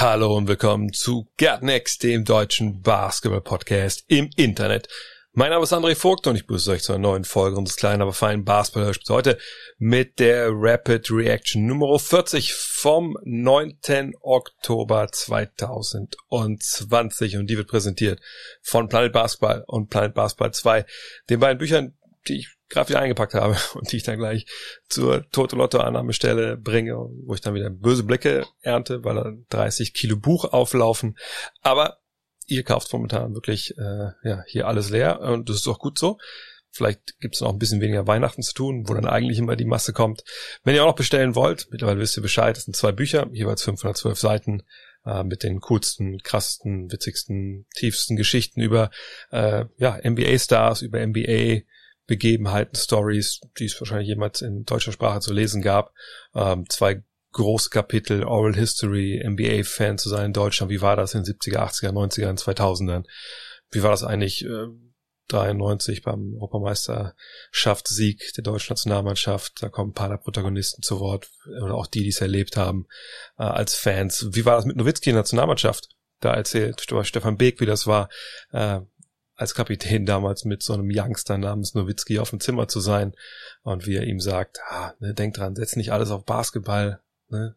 Hallo und willkommen zu Get Next, dem deutschen Basketball-Podcast im Internet. Mein Name ist André Vogt und ich begrüße euch zu einer neuen Folge unseres kleinen, aber feinen Basketball-Hörspiels heute mit der Rapid Reaction Nummer 40 vom 9. Oktober 2020 und die wird präsentiert von Planet Basketball und Planet Basketball 2, den beiden Büchern, die ich gerade wieder eingepackt habe und die ich dann gleich zur Toto-Lotto-Annahmestelle bringe, wo ich dann wieder böse Blicke ernte, weil da 30 Kilo Buch auflaufen. Aber ihr kauft momentan wirklich äh, ja hier alles leer und das ist auch gut so. Vielleicht gibt es noch ein bisschen weniger Weihnachten zu tun, wo dann eigentlich immer die Masse kommt. Wenn ihr auch noch bestellen wollt, mittlerweile wisst ihr Bescheid, das sind zwei Bücher, jeweils 512 Seiten äh, mit den coolsten, krassesten, witzigsten, tiefsten Geschichten über äh, ja NBA-Stars, über NBA Begebenheiten, Stories, die es wahrscheinlich jemals in deutscher Sprache zu lesen gab. Ähm, zwei Großkapitel Oral History, NBA-Fan zu sein in Deutschland. Wie war das in den 70er, 80er, 90er, 2000ern? Wie war das eigentlich äh, 93 beim Europameisterschaftssieg der deutschen Nationalmannschaft? Da kommen ein paar der Protagonisten zu Wort oder auch die, die es erlebt haben äh, als Fans. Wie war das mit Nowitzki in der Nationalmannschaft? Da erzählt Stefan Beek, wie das war, äh, als Kapitän damals mit so einem Youngster namens Nowitzki auf dem Zimmer zu sein. Und wie er ihm sagt, ah, ne, denk dran, setz nicht alles auf Basketball, ne,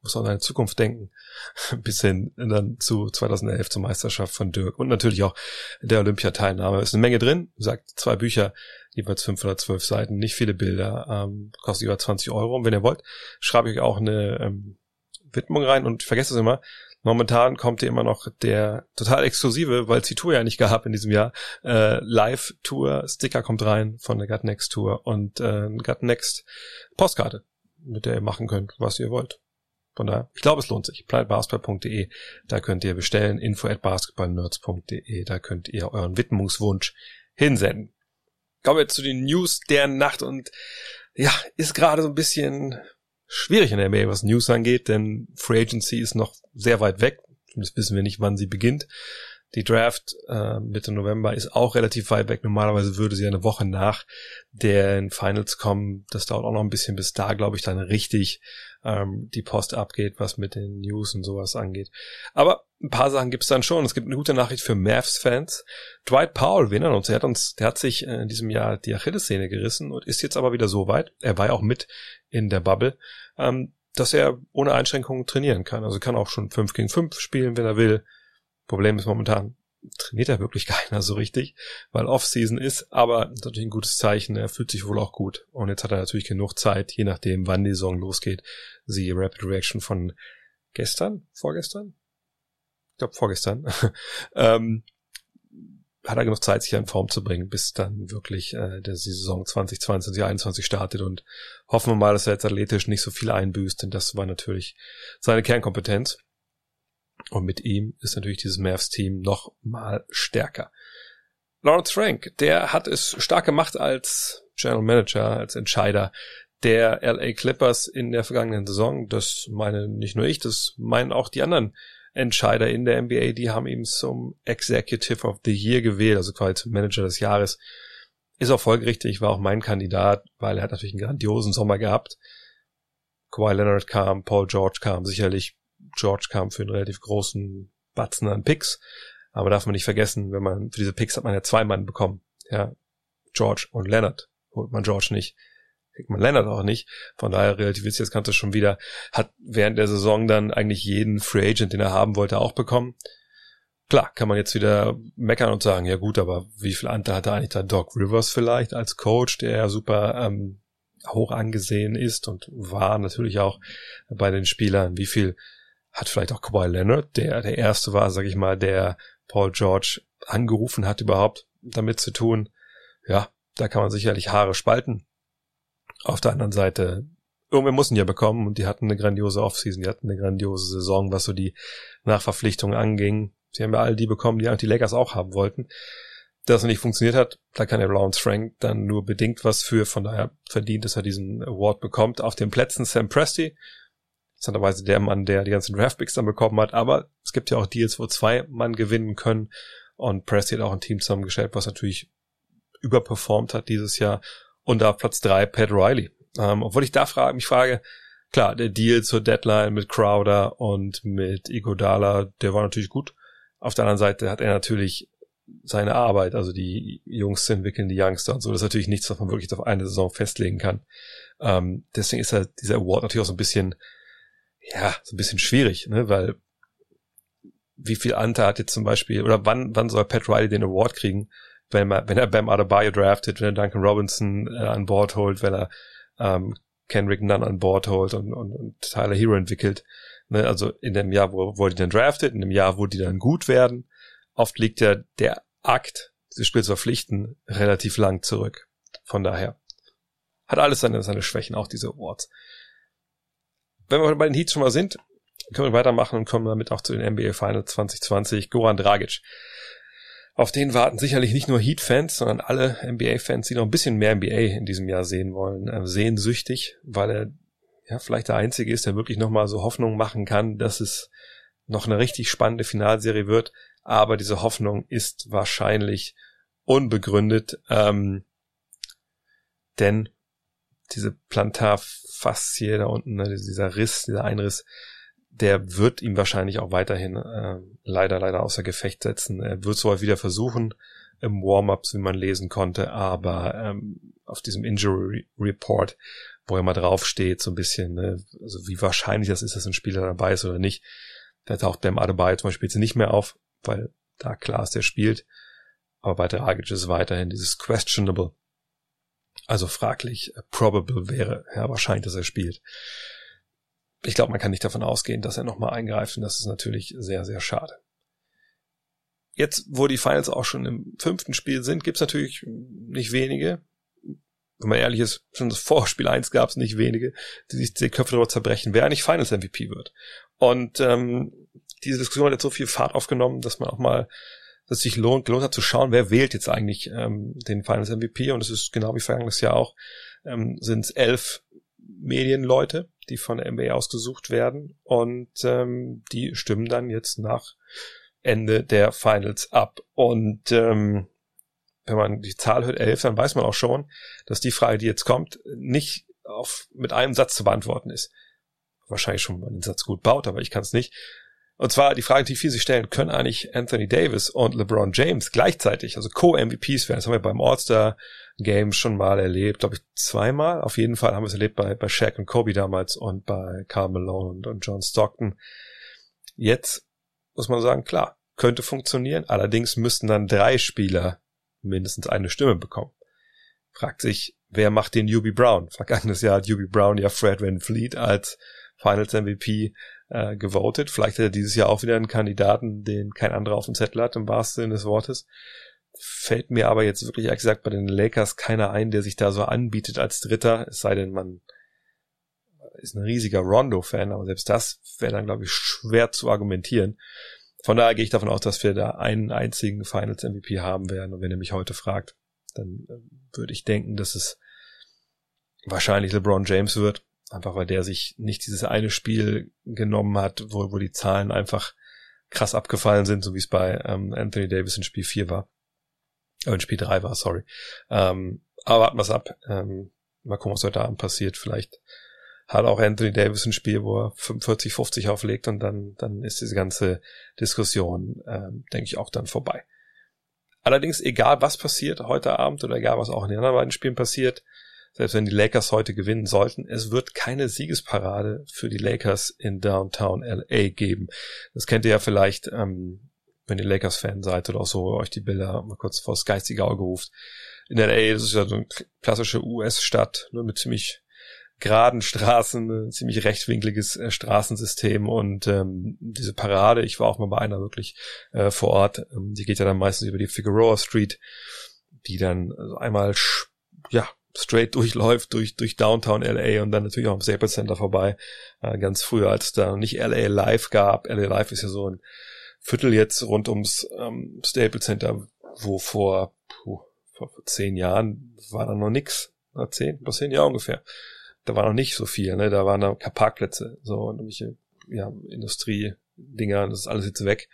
muss an deine Zukunft denken, bis hin dann zu 2011 zur Meisterschaft von Dirk. Und natürlich auch der Olympiateilnahme. Ist eine Menge drin, sagt zwei Bücher, jeweils 512 Seiten, nicht viele Bilder, ähm, kostet über 20 Euro. Und wenn ihr wollt, schreibe ich auch eine ähm, Widmung rein. Und vergesst es immer, Momentan kommt ja immer noch der total exklusive, weil es die Tour ja nicht gab in diesem Jahr, äh, Live-Tour, Sticker kommt rein von der Gut Next Tour und äh, Gut Next Postkarte, mit der ihr machen könnt, was ihr wollt. Von daher, ich glaube, es lohnt sich. planetbasketball.de, da könnt ihr bestellen, info at basketballnerds.de, da könnt ihr euren Widmungswunsch hinsenden. Kommen wir zu den News der Nacht und ja, ist gerade so ein bisschen schwierig in der NBA, was News angeht, denn Free Agency ist noch sehr weit weg. Das wissen wir nicht, wann sie beginnt. Die Draft äh, Mitte November ist auch relativ weit weg. Normalerweise würde sie eine Woche nach den Finals kommen. Das dauert auch noch ein bisschen, bis da, glaube ich, dann richtig ähm, die Post abgeht, was mit den News und sowas angeht. Aber ein paar Sachen gibt es dann schon. Es gibt eine gute Nachricht für Mavs-Fans. Dwight Powell, wir erinnern uns, der hat uns, der hat sich in diesem Jahr die Achillessehne gerissen und ist jetzt aber wieder so weit. Er war ja auch mit in der Bubble, ähm, dass er ohne Einschränkungen trainieren kann. Also kann auch schon 5 gegen 5 spielen, wenn er will. Problem ist momentan, trainiert er wirklich keiner so richtig, weil Off-Season ist, aber das ist natürlich ein gutes Zeichen, er fühlt sich wohl auch gut. Und jetzt hat er natürlich genug Zeit, je nachdem, wann die Saison losgeht. Sie Rapid Reaction von gestern, vorgestern? Ich glaube vorgestern. ähm, hat er genug Zeit, sich in Form zu bringen, bis dann wirklich äh, der Saison 2020, 2021 startet und hoffen wir mal, dass er jetzt athletisch nicht so viel einbüßt, denn das war natürlich seine Kernkompetenz. Und mit ihm ist natürlich dieses Mavs-Team noch mal stärker. Lawrence Frank, der hat es stark gemacht als General Manager, als Entscheider der LA Clippers in der vergangenen Saison. Das meine nicht nur ich, das meinen auch die anderen Entscheider in der NBA, die haben ihn zum Executive of the Year gewählt, also quasi zum Manager des Jahres. Ist auch folgerichtig, war auch mein Kandidat, weil er hat natürlich einen grandiosen Sommer gehabt. Kawhi Leonard kam, Paul George kam, sicherlich George kam für einen relativ großen Batzen an Picks. Aber darf man nicht vergessen, wenn man, für diese Picks hat man ja zwei Mann bekommen. Ja, George und Leonard. Holt man George nicht, kriegt man Leonard auch nicht. Von daher relativiert das Ganze schon wieder. Hat während der Saison dann eigentlich jeden Free Agent, den er haben wollte, auch bekommen. Klar, kann man jetzt wieder meckern und sagen, ja gut, aber wie viel Anteil hatte eigentlich da Doc Rivers vielleicht als Coach, der ja super ähm, hoch angesehen ist und war natürlich auch bei den Spielern. Wie viel hat vielleicht auch Kawhi Leonard, der der erste war, sag ich mal, der Paul George angerufen hat, überhaupt damit zu tun. Ja, da kann man sicherlich Haare spalten. Auf der anderen Seite, irgendwer muss ihn ja bekommen und die hatten eine grandiose Offseason, die hatten eine grandiose Saison, was so die Nachverpflichtungen anging. Sie haben ja all die bekommen, die die Lakers auch haben wollten. das nicht funktioniert hat, da kann der Lawrence Frank dann nur bedingt was für, von daher verdient, dass er diesen Award bekommt. Auf den Plätzen Sam Presti, interessanterweise der Mann, der die ganzen Draftpicks dann bekommen hat, aber es gibt ja auch Deals, wo zwei Mann gewinnen können und Presti hat auch ein Team zusammengestellt, was natürlich überperformt hat dieses Jahr und auf Platz drei Pat Riley. Ähm, obwohl ich da frage, mich frage, klar, der Deal zur Deadline mit Crowder und mit Igodala, der war natürlich gut. Auf der anderen Seite hat er natürlich seine Arbeit, also die Jungs entwickeln, die Youngster und so, das ist natürlich nichts, was man wirklich auf eine Saison festlegen kann. Ähm, deswegen ist halt dieser Award natürlich auch so ein bisschen, ja, so ein bisschen schwierig, ne, weil wie viel Anteil hat jetzt zum Beispiel, oder wann, wann soll Pat Riley den Award kriegen, wenn, man, wenn er Bam Adebayo draftet, wenn er Duncan Robinson äh, an Bord holt, wenn er ähm, Kenrick Nunn an Bord holt und, und, und Tyler Hero entwickelt. Ne, also in dem Jahr, wo, wo die dann draftet, in dem Jahr, wo die dann gut werden, oft liegt ja der Akt, dieses Spiel zu verpflichten, relativ lang zurück. Von daher hat alles seine, seine Schwächen, auch diese Awards. Wenn wir bei den Heats schon mal sind, können wir weitermachen und kommen damit auch zu den NBA Finals 2020. Goran Dragic. Auf den warten sicherlich nicht nur Heat-Fans, sondern alle NBA-Fans, die noch ein bisschen mehr NBA in diesem Jahr sehen wollen, äh, sehnsüchtig, weil er ja vielleicht der Einzige ist, der wirklich nochmal so Hoffnung machen kann, dass es noch eine richtig spannende Finalserie wird aber diese Hoffnung ist wahrscheinlich unbegründet, ähm, denn diese Plantarfaszie da unten, ne, dieser Riss, dieser Einriss, der wird ihm wahrscheinlich auch weiterhin äh, leider, leider außer Gefecht setzen. Er wird es wieder versuchen im Warm-ups, wie man lesen konnte, aber ähm, auf diesem Injury Report, wo er mal draufsteht, so ein bisschen, ne, also wie wahrscheinlich das ist, dass ein Spieler dabei ist oder nicht, da taucht Bam Adebayo zum Beispiel jetzt nicht mehr auf weil da klar ist, der spielt. Aber bei Dragic ist weiterhin dieses questionable. Also fraglich, äh, probable wäre ja wahrscheinlich, dass er spielt. Ich glaube, man kann nicht davon ausgehen, dass er nochmal eingreift und das ist natürlich sehr, sehr schade. Jetzt, wo die Finals auch schon im fünften Spiel sind, gibt's natürlich nicht wenige, wenn man ehrlich ist, schon das Vorspiel 1 gab es nicht wenige, die sich die Köpfe darüber zerbrechen, wer eigentlich Finals MVP wird. Und ähm, diese Diskussion hat jetzt so viel Fahrt aufgenommen, dass man auch mal, dass sich lohnt, gelohnt hat zu schauen, wer wählt jetzt eigentlich ähm, den Finals MVP. Und es ist genau wie vergangenes Jahr auch, ähm, sind es elf Medienleute, die von der NBA ausgesucht werden. Und ähm, die stimmen dann jetzt nach Ende der Finals ab. Und ähm, wenn man die Zahl hört, elf, dann weiß man auch schon, dass die Frage, die jetzt kommt, nicht auf, mit einem Satz zu beantworten ist. Wahrscheinlich schon, wenn man den Satz gut baut, aber ich kann es nicht. Und zwar die Frage, die viele sich stellen, können eigentlich Anthony Davis und LeBron James gleichzeitig, also Co-MVPs werden? Das haben wir beim All-Star-Game schon mal erlebt, glaube ich zweimal. Auf jeden Fall haben wir es erlebt bei, bei Shaq und Kobe damals und bei Carl Malone und, und John Stockton. Jetzt muss man sagen, klar, könnte funktionieren. Allerdings müssten dann drei Spieler mindestens eine Stimme bekommen. Fragt sich, wer macht den Yubi Brown? Vergangenes Jahr hat Yubi Brown ja Fred Van Fleet als Finals MVP äh, gewotet. Vielleicht hat er dieses Jahr auch wieder einen Kandidaten, den kein anderer auf dem Zettel hat, im wahrsten Sinne des Wortes. Fällt mir aber jetzt wirklich ehrlich gesagt bei den Lakers keiner ein, der sich da so anbietet als Dritter, es sei denn, man ist ein riesiger Rondo-Fan, aber selbst das wäre dann, glaube ich, schwer zu argumentieren. Von daher gehe ich davon aus, dass wir da einen einzigen Finals MVP haben werden. Und wenn ihr mich heute fragt, dann äh, würde ich denken, dass es wahrscheinlich LeBron James wird. Einfach weil der sich nicht dieses eine Spiel genommen hat, wo, wo die Zahlen einfach krass abgefallen sind, so wie es bei ähm, Anthony Davis in Spiel 4 war. Äh, in Spiel 3 war, sorry. Ähm, aber warten wir ab. Ähm, mal gucken, was heute Abend passiert. Vielleicht hat auch Anthony Davis ein Spiel, wo er 45, 50 auflegt und dann, dann ist diese ganze Diskussion, ähm, denke ich, auch dann vorbei. Allerdings, egal was passiert heute Abend oder egal was auch in den anderen beiden Spielen passiert, selbst wenn die Lakers heute gewinnen sollten, es wird keine Siegesparade für die Lakers in Downtown LA geben. Das kennt ihr ja vielleicht, ähm, wenn ihr Lakers-Fan seid oder auch so euch die Bilder mal kurz vors geistige Auge ruft. In LA ist ja so eine klassische US-Stadt, nur mit ziemlich geraden Straßen, ziemlich rechtwinkliges äh, Straßensystem und ähm, diese Parade, ich war auch mal bei einer wirklich äh, vor Ort, ähm, die geht ja dann meistens über die Figueroa Street, die dann also einmal ja straight durchläuft durch, durch Downtown LA und dann natürlich auch am Staples Center vorbei. Äh, ganz früher, als es da nicht LA Live gab. LA Live ist ja so ein Viertel jetzt rund ums ähm, Staples Center, wo vor puh, vor, vor zehn Jahren war da noch nix. Zehn, vor zehn Jahren ungefähr. Da war noch nicht so viel, ne? Da waren da Parkplätze, so und irgendwelche ja, Industrie-Dinger, das ist alles jetzt weg.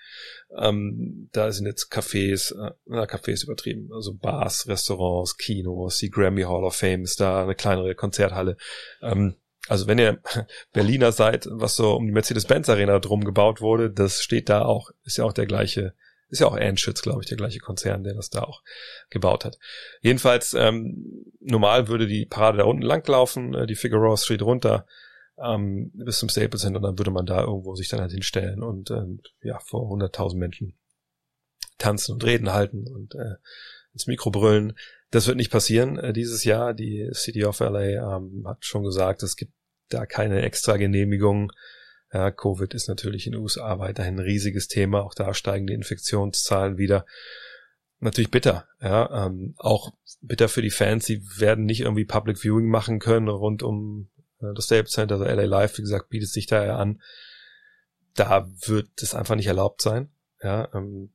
Ähm, da sind jetzt Cafés, äh, na, Cafés übertrieben, also Bars, Restaurants, Kinos, die Grammy Hall of Fame ist da, eine kleinere Konzerthalle. Ähm, also wenn ihr Berliner seid, was so um die Mercedes-Benz Arena drum gebaut wurde, das steht da auch, ist ja auch der gleiche, ist ja auch Anschütz, glaube ich, der gleiche Konzern, der das da auch gebaut hat. Jedenfalls, ähm, normal würde die Parade da unten langlaufen, äh, die Figueroa Street runter, ähm, bis zum Staples Center und dann würde man da irgendwo sich dann halt hinstellen und äh, ja, vor 100.000 Menschen tanzen und reden halten und äh, ins Mikro brüllen. Das wird nicht passieren äh, dieses Jahr. Die City of LA ähm, hat schon gesagt, es gibt da keine extra Genehmigung. Ja, Covid ist natürlich in den USA weiterhin ein riesiges Thema. Auch da steigen die Infektionszahlen wieder. Natürlich bitter, ja, ähm, auch bitter für die Fans. Sie werden nicht irgendwie Public Viewing machen können rund um das Staples Center, also LA Live, wie gesagt, bietet sich daher an. Da wird es einfach nicht erlaubt sein, ja, ähm,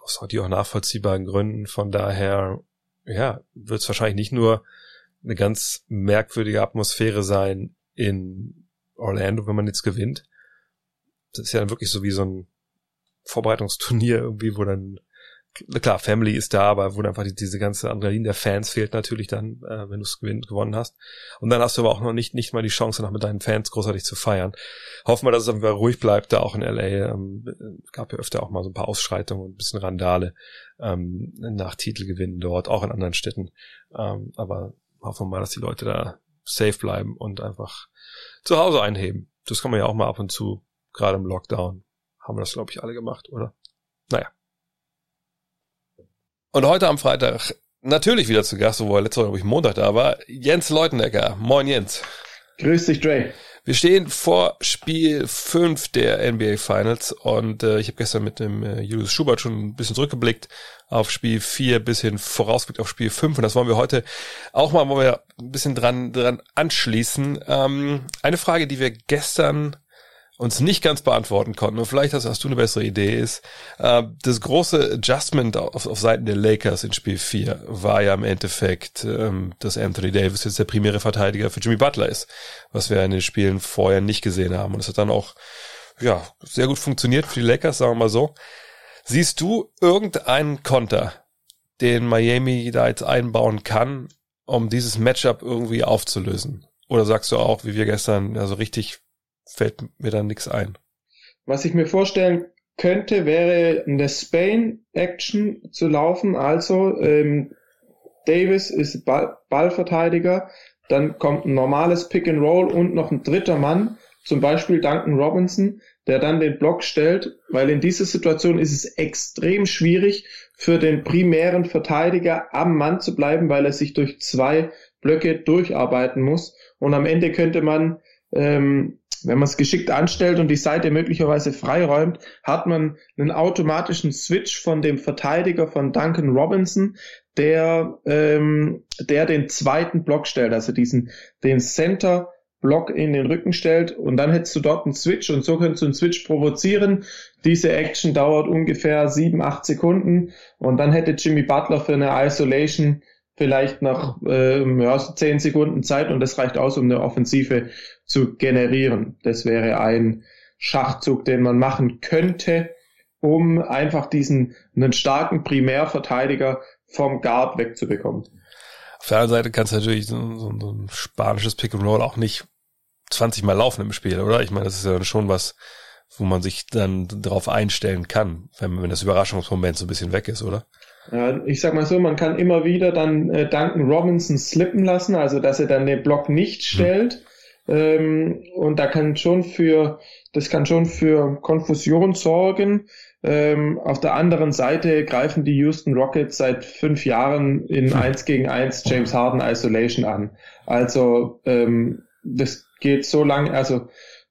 aus heute auch nachvollziehbaren Gründen. Von daher ja, wird es wahrscheinlich nicht nur eine ganz merkwürdige Atmosphäre sein in Orlando, wenn man jetzt gewinnt. Das ist ja dann wirklich so wie so ein Vorbereitungsturnier irgendwie, wo dann klar, Family ist da, aber wo einfach die, diese ganze Adrenalin der Fans fehlt natürlich dann, äh, wenn du es gewonnen hast. Und dann hast du aber auch noch nicht, nicht mal die Chance, noch mit deinen Fans großartig zu feiern. Hoffen wir, dass es einfach ruhig bleibt, da auch in LA. Ähm, gab ja öfter auch mal so ein paar Ausschreitungen und ein bisschen Randale ähm, nach Titelgewinnen dort, auch in anderen Städten. Ähm, aber hoffen wir mal, dass die Leute da safe bleiben und einfach zu Hause einheben. Das kann man ja auch mal ab und zu, gerade im Lockdown, haben wir das, glaube ich, alle gemacht, oder? Naja. Und heute am Freitag natürlich wieder zu Gast, wo er letzte Woche, glaube ich, Montag da war, Jens Leutenecker. Moin Jens. Grüß dich, Dre. Wir stehen vor Spiel 5 der NBA Finals und äh, ich habe gestern mit dem äh, Julius Schubert schon ein bisschen zurückgeblickt auf Spiel 4 bis hin vorausgeblickt auf Spiel 5 und das wollen wir heute auch mal, wollen wir ein bisschen dran, dran anschließen. Ähm, eine Frage, die wir gestern uns nicht ganz beantworten konnten, und vielleicht hast, hast du eine bessere Idee, ist, äh, das große Adjustment auf, auf Seiten der Lakers in Spiel 4 war ja im Endeffekt, ähm, dass Anthony Davis jetzt der primäre Verteidiger für Jimmy Butler ist, was wir in den Spielen vorher nicht gesehen haben. Und es hat dann auch, ja, sehr gut funktioniert für die Lakers, sagen wir mal so. Siehst du irgendeinen Konter, den Miami da jetzt einbauen kann, um dieses Matchup irgendwie aufzulösen? Oder sagst du auch, wie wir gestern, also richtig fällt mir dann nichts ein. Was ich mir vorstellen könnte, wäre eine Spain-Action zu laufen. Also ähm, Davis ist Ball Ballverteidiger, dann kommt ein normales Pick and Roll und noch ein dritter Mann, zum Beispiel Duncan Robinson, der dann den Block stellt, weil in dieser Situation ist es extrem schwierig für den primären Verteidiger am Mann zu bleiben, weil er sich durch zwei Blöcke durcharbeiten muss. Und am Ende könnte man ähm, wenn man es geschickt anstellt und die Seite möglicherweise freiräumt, hat man einen automatischen Switch von dem Verteidiger von Duncan Robinson, der, ähm, der den zweiten Block stellt, also diesen, den Center Block in den Rücken stellt und dann hättest du dort einen Switch und so könntest du einen Switch provozieren. Diese Action dauert ungefähr sieben, acht Sekunden und dann hätte Jimmy Butler für eine Isolation vielleicht nach ähm, ja, zehn Sekunden Zeit und das reicht aus, um eine Offensive zu generieren. Das wäre ein Schachzug, den man machen könnte, um einfach diesen einen starken Primärverteidiger vom Guard wegzubekommen. Auf der anderen Seite kannst du natürlich so, so, so ein spanisches Pick and Roll auch nicht 20 Mal laufen im Spiel, oder? Ich meine, das ist ja schon was, wo man sich dann darauf einstellen kann, wenn, wenn das Überraschungsmoment so ein bisschen weg ist, oder? Ja, ich sag mal so, man kann immer wieder dann äh, Duncan Robinson slippen lassen, also dass er dann den Block nicht hm. stellt. Hm. Ähm, und da kann schon für, das kann schon für Konfusion sorgen. Ähm, auf der anderen Seite greifen die Houston Rockets seit fünf Jahren in hm. eins gegen eins James Harden Isolation an. Also ähm, das geht so lang, also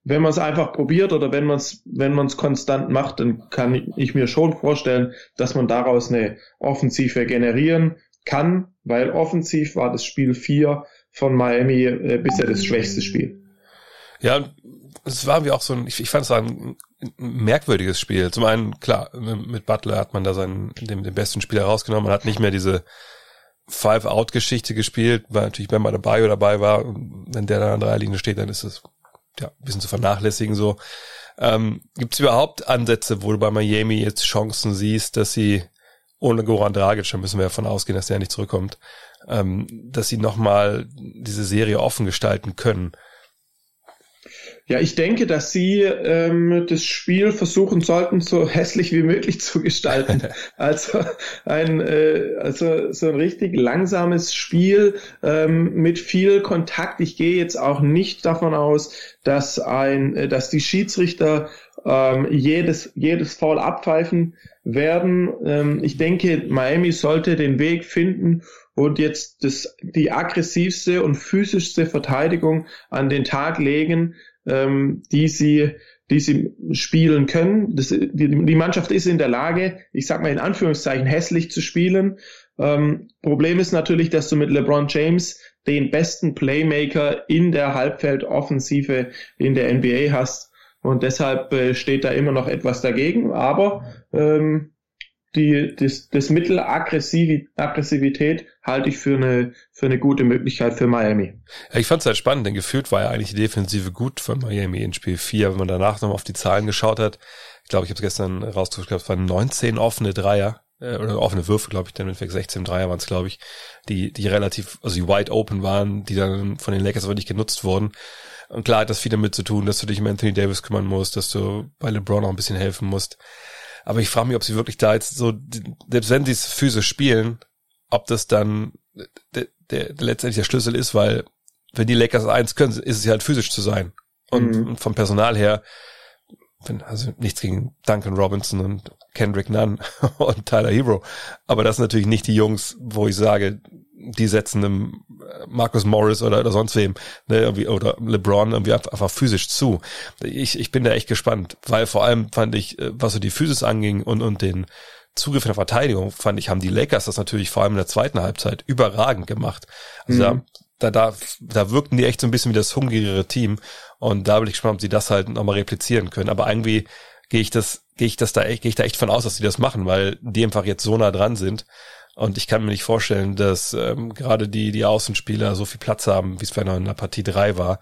wenn man es einfach probiert oder wenn man es wenn man es konstant macht, dann kann ich mir schon vorstellen, dass man daraus eine Offensive generieren kann, weil offensiv war das Spiel 4 von Miami äh, bisher das schwächste Spiel. Ja, es war wie auch so ein, ich, ich fand es ein, ein, merkwürdiges Spiel. Zum einen, klar, mit Butler hat man da seinen, den, den besten Spieler rausgenommen, man hat nicht mehr diese Five-Out-Geschichte gespielt, weil natürlich wenn man dabei oder dabei war, wenn der da an drei Linien steht, dann ist es ja ein bisschen zu vernachlässigen so. Ähm, Gibt es überhaupt Ansätze, wo du bei Miami jetzt Chancen siehst, dass sie ohne Goran Dragic, da müssen wir davon ausgehen, dass der nicht zurückkommt, ähm, dass sie nochmal diese Serie offen gestalten können? Ja, ich denke, dass sie ähm, das Spiel versuchen sollten, so hässlich wie möglich zu gestalten. also ein äh, also so ein richtig langsames Spiel ähm, mit viel Kontakt. Ich gehe jetzt auch nicht davon aus, dass ein, äh, dass die Schiedsrichter ähm, jedes jedes Foul abpfeifen werden. Ähm, ich denke, Miami sollte den Weg finden und jetzt das, die aggressivste und physischste Verteidigung an den Tag legen, ähm, die sie die sie spielen können. Das, die, die Mannschaft ist in der Lage, ich sag mal in Anführungszeichen, hässlich zu spielen. Ähm, Problem ist natürlich, dass du mit LeBron James den besten Playmaker in der Halbfeldoffensive in der NBA hast. Und deshalb äh, steht da immer noch etwas dagegen. Aber ähm, die, das, das Mittel Aggressivität halte ich für eine, für eine gute Möglichkeit für Miami. Ja, ich fand es halt spannend, denn gefühlt war ja eigentlich die Defensive gut von Miami in Spiel 4. Wenn man danach nochmal auf die Zahlen geschaut hat, ich glaube, ich habe es gestern rausgesucht, es waren 19 offene Dreier, äh, oder offene Würfe, glaube ich, dann mit 16 Dreier waren es, glaube ich, die, die relativ, also die wide open waren, die dann von den Lakers aber nicht genutzt wurden. Und klar hat das viel damit zu tun, dass du dich um Anthony Davis kümmern musst, dass du bei LeBron auch ein bisschen helfen musst. Aber ich frage mich, ob sie wirklich da jetzt so, selbst wenn sie es physisch spielen, ob das dann der, der, der letztendlich der Schlüssel ist, weil wenn die Lakers eins können, ist es ja halt physisch zu sein. Und, mhm. und vom Personal her, wenn, also nichts gegen Duncan Robinson und Kendrick Nunn und Tyler Hero. Aber das sind natürlich nicht die Jungs, wo ich sage, die setzen einem Marcus Morris oder, oder sonst wem, ne, irgendwie, oder LeBron irgendwie einfach physisch zu. Ich, ich bin da echt gespannt, weil vor allem fand ich, äh, was so die Physis anging und, und den Zugriff in der Verteidigung, fand ich, haben die Lakers das natürlich vor allem in der zweiten Halbzeit überragend gemacht. Also mhm. da, da, da wirkten die echt so ein bisschen wie das hungrigere Team und da bin ich gespannt, ob sie das halt nochmal replizieren können. Aber irgendwie gehe ich das, gehe ich das da echt, gehe ich da echt von aus, dass sie das machen, weil die einfach jetzt so nah dran sind und ich kann mir nicht vorstellen, dass ähm, gerade die, die Außenspieler so viel Platz haben, wie es in der Partie drei war.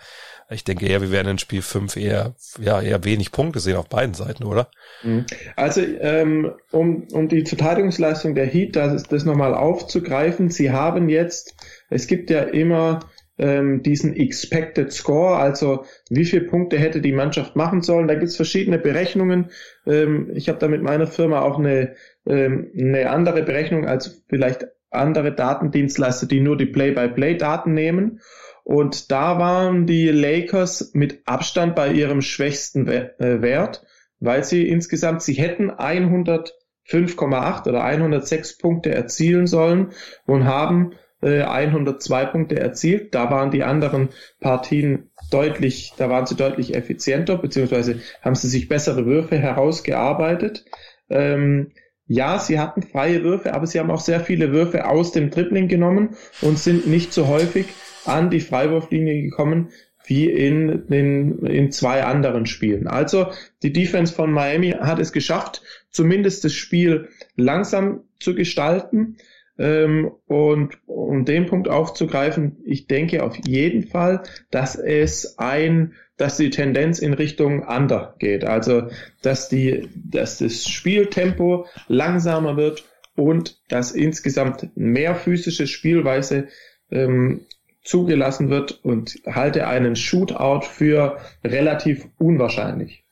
Ich denke eher, wir werden in Spiel fünf eher, ja, eher wenig Punkte sehen auf beiden Seiten, oder? Mhm. Also, ähm, um, um die Verteidigungsleistung der Heat, das, das nochmal aufzugreifen, sie haben jetzt, es gibt ja immer ähm, diesen Expected Score, also wie viele Punkte hätte die Mannschaft machen sollen. Da gibt's verschiedene Berechnungen. Ähm, ich habe da mit meiner Firma auch eine ähm, eine andere Berechnung als vielleicht andere Datendienstleister, die nur die Play-by-Play-Daten nehmen. Und da waren die Lakers mit Abstand bei ihrem schwächsten äh, Wert, weil sie insgesamt, sie hätten 105,8 oder 106 Punkte erzielen sollen und haben 102 äh, Punkte erzielt. Da waren die anderen Partien deutlich, da waren sie deutlich effizienter, beziehungsweise haben sie sich bessere Würfe herausgearbeitet. Ähm, ja, sie hatten freie Würfe, aber sie haben auch sehr viele Würfe aus dem Dribbling genommen und sind nicht so häufig an die Freiwurflinie gekommen wie in, in, in zwei anderen Spielen. Also die Defense von Miami hat es geschafft, zumindest das Spiel langsam zu gestalten. Ähm, und um den Punkt aufzugreifen, ich denke auf jeden Fall, dass es ein dass die Tendenz in Richtung Under geht. Also, dass die, dass das Spieltempo langsamer wird und dass insgesamt mehr physische Spielweise ähm, zugelassen wird und halte einen Shootout für relativ unwahrscheinlich.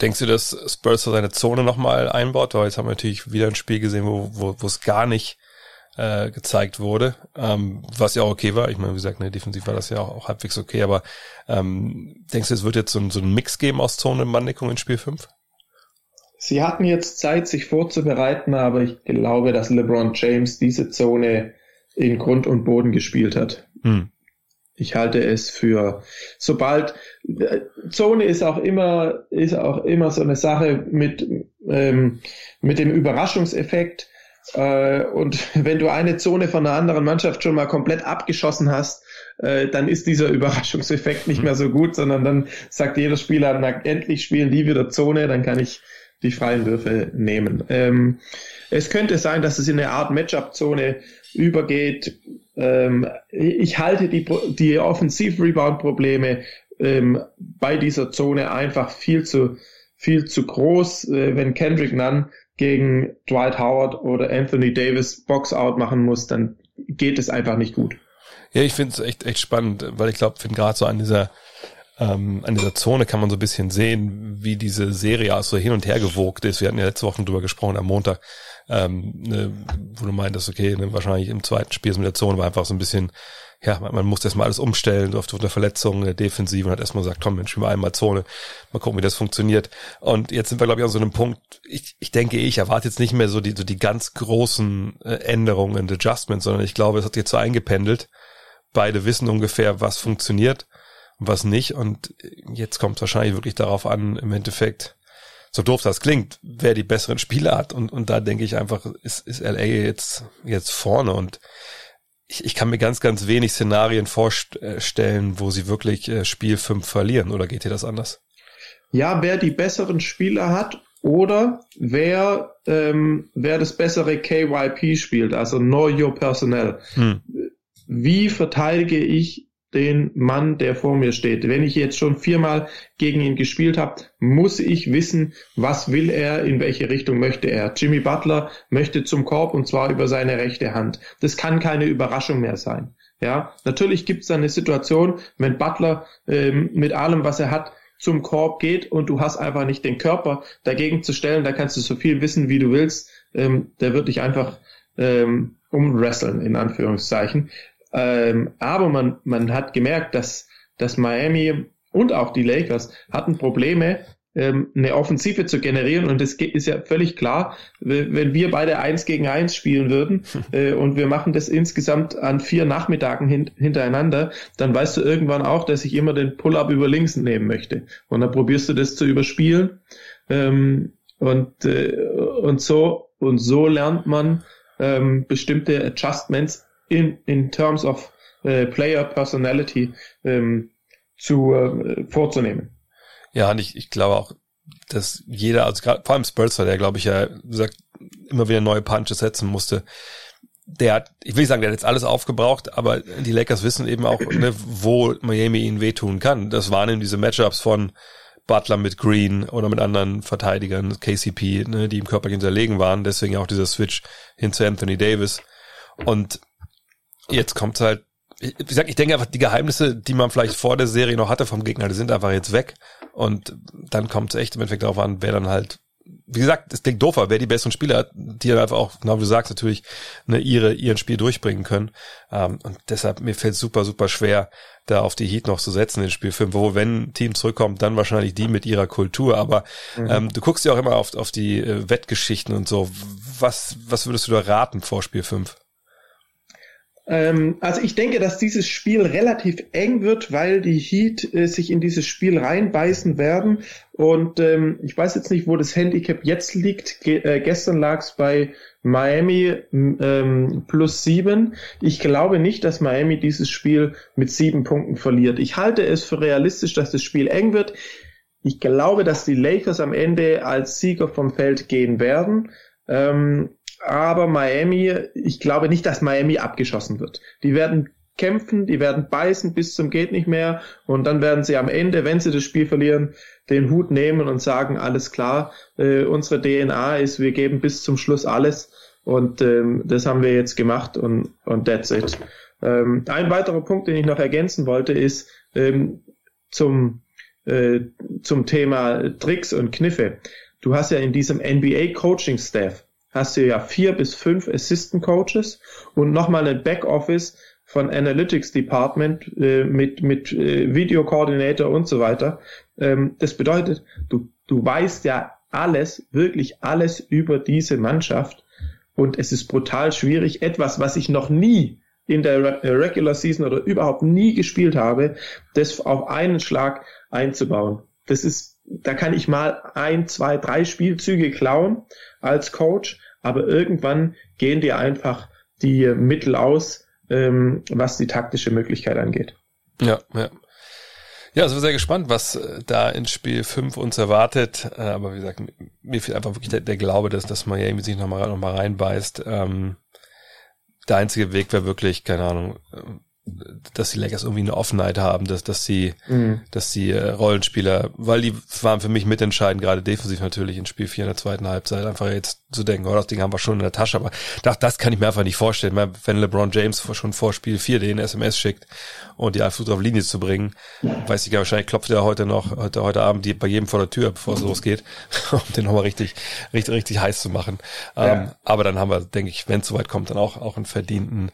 Denkst du, dass Spurs seine Zone nochmal einbaut? Weil jetzt haben wir natürlich wieder ein Spiel gesehen, wo, wo, wo es gar nicht äh, gezeigt wurde, ähm, was ja auch okay war. Ich meine, wie gesagt, ne, defensiv war das ja auch, auch halbwegs okay, aber ähm, denkst du, es wird jetzt so, ein, so ein Mix geben aus Zone und Manndeckung in Spiel 5? Sie hatten jetzt Zeit, sich vorzubereiten, aber ich glaube, dass LeBron James diese Zone in Grund und Boden gespielt hat. Hm. Ich halte es für, sobald äh, Zone ist auch immer ist auch immer so eine Sache mit ähm, mit dem Überraschungseffekt und wenn du eine Zone von einer anderen Mannschaft schon mal komplett abgeschossen hast, äh, dann ist dieser Überraschungseffekt nicht mehr so gut, sondern dann sagt jeder Spieler, na, endlich spielen die wieder Zone, dann kann ich die freien Würfe nehmen. Ähm, es könnte sein, dass es in eine Art Matchup-Zone übergeht. Ähm, ich halte die, die Offensiv-Rebound-Probleme ähm, bei dieser Zone einfach viel zu, viel zu groß. Äh, wenn Kendrick Nunn gegen Dwight Howard oder Anthony Davis Box-out machen muss, dann geht es einfach nicht gut. Ja, ich finde es echt, echt spannend, weil ich glaube, finde gerade so an dieser ähm, an dieser Zone kann man so ein bisschen sehen, wie diese Serie auch so hin und her gewogt ist. Wir hatten ja letzte Woche drüber gesprochen am Montag, ähm, ne, wo du meintest, okay, ne, wahrscheinlich im zweiten Spiel mit der Zone war einfach so ein bisschen, ja, man, musste erstmal alles umstellen, so oft eine Verletzung, eine Defensive und hat erstmal gesagt, komm, Mensch, wir einmal Zone, mal gucken, wie das funktioniert. Und jetzt sind wir, glaube ich, an so einem Punkt, ich, ich denke, ich erwarte jetzt nicht mehr so die, so die ganz großen äh, Änderungen und Adjustments, sondern ich glaube, es hat jetzt so eingependelt. Beide wissen ungefähr, was funktioniert und was nicht. Und jetzt kommt es wahrscheinlich wirklich darauf an, im Endeffekt, so doof das klingt, wer die besseren Spieler hat. Und, und da denke ich einfach, ist, ist LA jetzt, jetzt vorne und ich, ich kann mir ganz, ganz wenig Szenarien vorstellen, wo sie wirklich äh, Spiel 5 verlieren. Oder geht dir das anders? Ja, wer die besseren Spieler hat oder wer, ähm, wer das bessere KYP spielt, also Know Your Personnel. Hm. Wie verteidige ich den Mann, der vor mir steht. Wenn ich jetzt schon viermal gegen ihn gespielt habe, muss ich wissen, was will er, in welche Richtung möchte er. Jimmy Butler möchte zum Korb und zwar über seine rechte Hand. Das kann keine Überraschung mehr sein. Ja, natürlich gibt es eine Situation, wenn Butler ähm, mit allem, was er hat, zum Korb geht und du hast einfach nicht den Körper dagegen zu stellen, da kannst du so viel wissen, wie du willst. Ähm, der wird dich einfach ähm, umwresteln, in Anführungszeichen. Ähm, aber man, man hat gemerkt, dass, dass Miami und auch die Lakers hatten Probleme, ähm, eine Offensive zu generieren. Und das ist ja völlig klar, wenn wir beide eins gegen eins spielen würden äh, und wir machen das insgesamt an vier Nachmittagen hin, hintereinander, dann weißt du irgendwann auch, dass ich immer den Pull-up über links nehmen möchte. Und dann probierst du das zu überspielen. Ähm, und, äh, und so und so lernt man ähm, bestimmte Adjustments in, in terms of äh, Player Personality ähm, zu äh, vorzunehmen. Ja, und ich, ich glaube auch, dass jeder, also gerade vor allem Spurzer, der glaube ich ja sagt, immer wieder neue Punches setzen musste, der hat, ich will nicht sagen, der hat jetzt alles aufgebraucht, aber die Lakers wissen eben auch, ne, wo Miami ihnen wehtun kann. Das waren eben diese Matchups von Butler mit Green oder mit anderen Verteidigern, KCP, ne, die im Körper hinterlegen waren. Deswegen auch dieser Switch hin zu Anthony Davis. Und Jetzt kommt's halt, wie gesagt, ich denke einfach, die Geheimnisse, die man vielleicht vor der Serie noch hatte vom Gegner, die sind einfach jetzt weg. Und dann kommt es echt im Endeffekt darauf an, wer dann halt, wie gesagt, es klingt doofer, wer die besseren Spieler hat, die dann einfach auch, genau wie du sagst, natürlich ne, ihre, ihren Spiel durchbringen können. Ähm, und deshalb, mir fällt super, super schwer, da auf die Heat noch zu setzen in den Spielfilm, wo wenn ein Team zurückkommt, dann wahrscheinlich die mit ihrer Kultur. Aber mhm. ähm, du guckst ja auch immer auf, auf die äh, Wettgeschichten und so. Was, was würdest du da raten vor Spiel 5? Ähm, also ich denke, dass dieses Spiel relativ eng wird, weil die Heat äh, sich in dieses Spiel reinbeißen werden. Und ähm, ich weiß jetzt nicht, wo das Handicap jetzt liegt. Ge äh, gestern lag es bei Miami ähm, plus sieben. Ich glaube nicht, dass Miami dieses Spiel mit sieben Punkten verliert. Ich halte es für realistisch, dass das Spiel eng wird. Ich glaube, dass die Lakers am Ende als Sieger vom Feld gehen werden. Ähm, aber Miami, ich glaube nicht, dass Miami abgeschossen wird. Die werden kämpfen, die werden beißen bis zum geht nicht mehr und dann werden sie am Ende, wenn sie das Spiel verlieren, den Hut nehmen und sagen, alles klar, äh, unsere DNA ist, wir geben bis zum Schluss alles und ähm, das haben wir jetzt gemacht und, und that's it. Ähm, ein weiterer Punkt, den ich noch ergänzen wollte, ist ähm, zum, äh, zum Thema Tricks und Kniffe. Du hast ja in diesem NBA Coaching Staff hast du ja vier bis fünf Assistant Coaches und nochmal ein Backoffice von Analytics Department äh, mit, mit äh, Video Coordinator und so weiter. Ähm, das bedeutet, du, du weißt ja alles, wirklich alles über diese Mannschaft und es ist brutal schwierig, etwas, was ich noch nie in der äh, Regular Season oder überhaupt nie gespielt habe, das auf einen Schlag einzubauen. Das ist, da kann ich mal ein, zwei, drei Spielzüge klauen als Coach aber irgendwann gehen dir einfach die Mittel aus, ähm, was die taktische Möglichkeit angeht. Ja, ja. Ja, also sehr gespannt, was äh, da in Spiel 5 uns erwartet. Äh, aber wie gesagt, mir fehlt einfach wirklich der, der Glaube, dass, dass man ja irgendwie sich nochmal noch mal reinbeißt. Ähm, der einzige Weg wäre wirklich, keine Ahnung, dass die Lakers irgendwie eine Offenheit haben, dass, dass sie, mhm. dass die äh, Rollenspieler, weil die waren für mich mitentscheidend, gerade defensiv natürlich in Spiel 4 in der zweiten Halbzeit, einfach jetzt zu denken, oh, das Ding haben wir schon in der Tasche, aber das, das kann ich mir einfach nicht vorstellen, wenn LeBron James schon vor Spiel 4 den SMS schickt und die einfach auf Linie zu bringen, weiß ich gar wahrscheinlich klopft er heute noch, heute, heute Abend die, bei jedem vor der Tür, bevor es losgeht, um den nochmal richtig, richtig, richtig heiß zu machen. Ja. Ähm, aber dann haben wir, denke ich, wenn es soweit kommt, dann auch, auch einen verdienten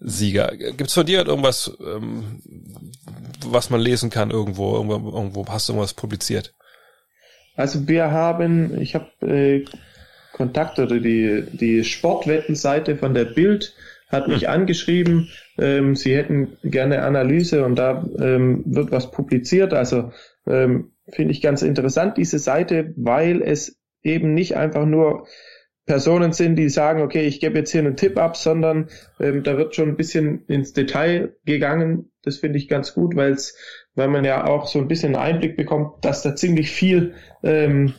Sieger. Gibt's von dir irgendwas, ähm, was man lesen kann irgendwo? Irgendwo, irgendwo hast du irgendwas publiziert? Also wir haben, ich habe äh, Kontakt oder die, die Sportwettenseite von der Bild hat mich hm. angeschrieben, ähm, sie hätten gerne Analyse und da ähm, wird was publiziert. Also ähm, finde ich ganz interessant diese Seite, weil es eben nicht einfach nur Personen sind, die sagen, okay, ich gebe jetzt hier einen Tipp ab, sondern ähm, da wird schon ein bisschen ins Detail gegangen. Das finde ich ganz gut, weil es, weil man ja auch so ein bisschen Einblick bekommt, dass da ziemlich viel ähm,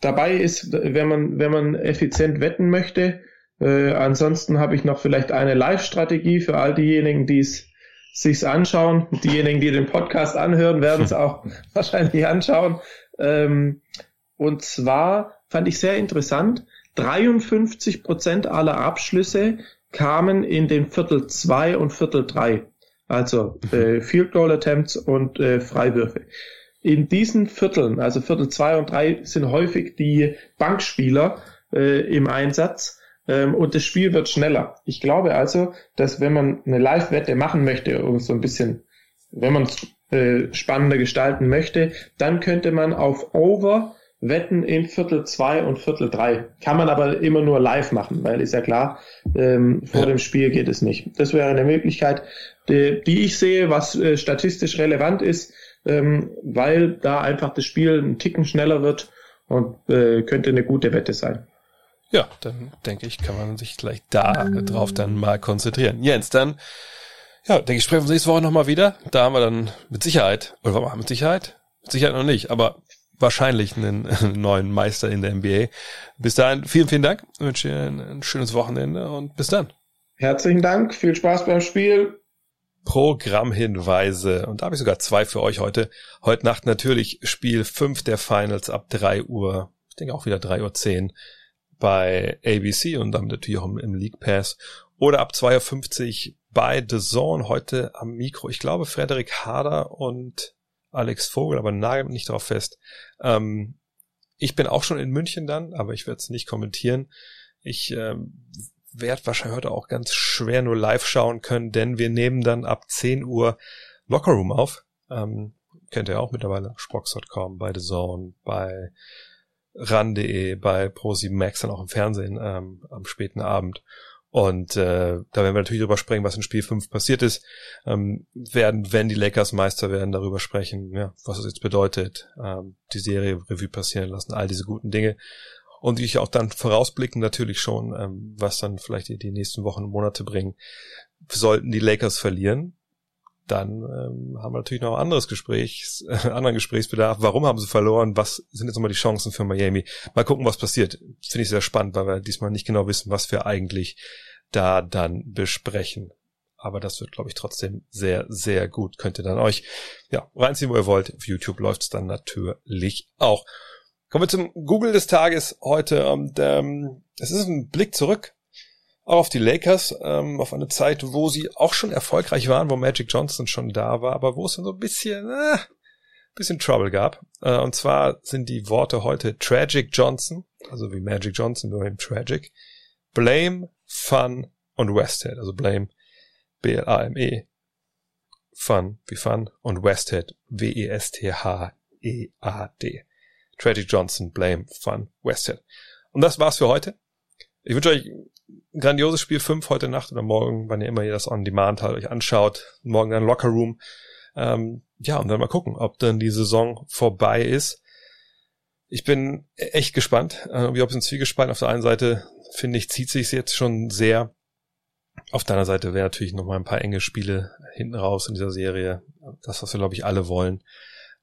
dabei ist, wenn man wenn man effizient wetten möchte. Äh, ansonsten habe ich noch vielleicht eine Live-Strategie für all diejenigen, die es sich's anschauen. Diejenigen, die den Podcast anhören, werden es auch wahrscheinlich anschauen. Ähm, und zwar fand ich sehr interessant 53 Prozent aller Abschlüsse kamen in den Viertel 2 und Viertel 3. Also mhm. äh, Field Goal Attempts und äh, Freiwürfe. In diesen Vierteln, also Viertel 2 und 3, sind häufig die Bankspieler äh, im Einsatz ähm, und das Spiel wird schneller. Ich glaube also, dass wenn man eine Live-Wette machen möchte, um so ein bisschen, wenn man es äh, spannender gestalten möchte, dann könnte man auf Over Wetten in Viertel zwei und Viertel drei. Kann man aber immer nur live machen, weil ist ja klar, ähm, vor ja. dem Spiel geht es nicht. Das wäre eine Möglichkeit, die, die ich sehe, was äh, statistisch relevant ist, ähm, weil da einfach das Spiel ein Ticken schneller wird und äh, könnte eine gute Wette sein. Ja, dann denke ich, kann man sich gleich da drauf dann mal konzentrieren. Jens, dann, ja, denke ich, sprechen wir uns nächste Woche nochmal wieder. Da haben wir dann mit Sicherheit, oder was mit Sicherheit? Mit Sicherheit noch nicht, aber wahrscheinlich einen, neuen Meister in der NBA. Bis dahin, vielen, vielen Dank. Ich wünsche dir ein, schönes Wochenende und bis dann. Herzlichen Dank, viel Spaß beim Spiel. Programmhinweise. Und da habe ich sogar zwei für euch heute. Heute Nacht natürlich Spiel 5 der Finals ab 3 Uhr. Ich denke auch wieder 3.10 Uhr bei ABC und damit natürlich auch im, League Pass. Oder ab 2.50 Uhr bei The Zone heute am Mikro. Ich glaube, Frederik Harder und Alex Vogel, aber nagelt nicht darauf fest. Ähm, ich bin auch schon in München dann, aber ich werde es nicht kommentieren. Ich ähm, werde wahrscheinlich heute auch ganz schwer nur live schauen können, denn wir nehmen dann ab 10 Uhr Lockerroom auf. Ähm, kennt ihr auch mittlerweile Spox.com, bei The Zone, bei ran.de, bei Pro7 Max dann auch im Fernsehen ähm, am späten Abend. Und äh, da werden wir natürlich drüber sprechen, was in Spiel 5 passiert ist. Ähm, werden, wenn die Lakers Meister werden, darüber sprechen, ja, was das jetzt bedeutet, ähm, die Serie Revue passieren lassen, all diese guten Dinge. Und ich auch dann vorausblicken natürlich schon, ähm, was dann vielleicht die, die nächsten Wochen und Monate bringen. Sollten die Lakers verlieren, dann ähm, haben wir natürlich noch ein anderes Gespräch, äh, anderen Gesprächsbedarf. Warum haben sie verloren? Was sind jetzt nochmal die Chancen für Miami? Mal gucken, was passiert. Finde ich sehr spannend, weil wir diesmal nicht genau wissen, was wir eigentlich da dann besprechen. Aber das wird, glaube ich, trotzdem sehr, sehr gut. Könnt ihr dann euch ja reinziehen, wo ihr wollt. Auf YouTube läuft es dann natürlich auch. Kommen wir zum Google des Tages heute. Und ähm, es ist ein Blick zurück auch auf die Lakers, ähm, auf eine Zeit, wo sie auch schon erfolgreich waren, wo Magic Johnson schon da war, aber wo es dann so ein bisschen, äh, bisschen Trouble gab. Äh, und zwar sind die Worte heute Tragic Johnson, also wie Magic Johnson, nur eben Tragic, Blame, Fun und Westhead, also Blame, B-L-A-M-E, Fun wie Fun und Westhead, W-E-S-T-H-E-A-D. Tragic Johnson, Blame, Fun, Westhead. Und das war's für heute. Ich wünsche euch ein grandioses Spiel 5 heute Nacht oder morgen, wann ihr immer ihr das on demand halt euch anschaut. Morgen dann Locker Room. Ähm, ja, und dann mal gucken, ob dann die Saison vorbei ist. Ich bin echt gespannt. Äh, wie ob es ein Zwiegespalten auf der einen Seite, finde ich, zieht sich jetzt schon sehr. Auf deiner Seite wäre natürlich noch mal ein paar enge Spiele hinten raus in dieser Serie. Das, was wir, glaube ich, alle wollen.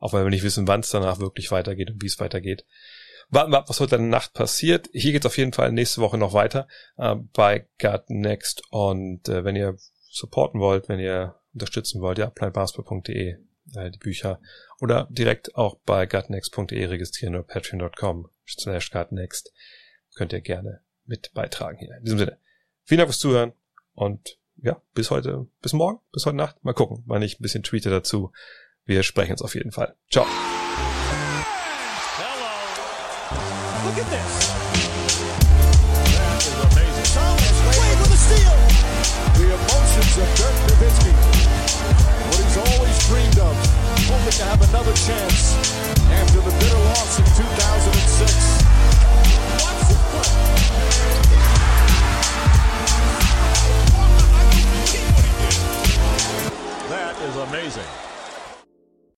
Auch weil wir nicht wissen, wann es danach wirklich weitergeht und wie es weitergeht. Warten wir ab, was heute in der Nacht passiert. Hier geht es auf jeden Fall nächste Woche noch weiter äh, bei Gut Next. Und äh, wenn ihr supporten wollt, wenn ihr unterstützen wollt, ja, planetbasketball.de äh, die Bücher oder direkt auch bei gutnext.de registrieren oder patreon.com slash gutnext könnt ihr gerne mit beitragen hier. In diesem Sinne, vielen Dank fürs Zuhören und ja, bis heute, bis morgen, bis heute Nacht. Mal gucken, wann ich ein bisschen tweete dazu. Wir sprechen uns auf jeden Fall. Ciao. hoping to have another chance after the bitter loss in 2006. That is amazing.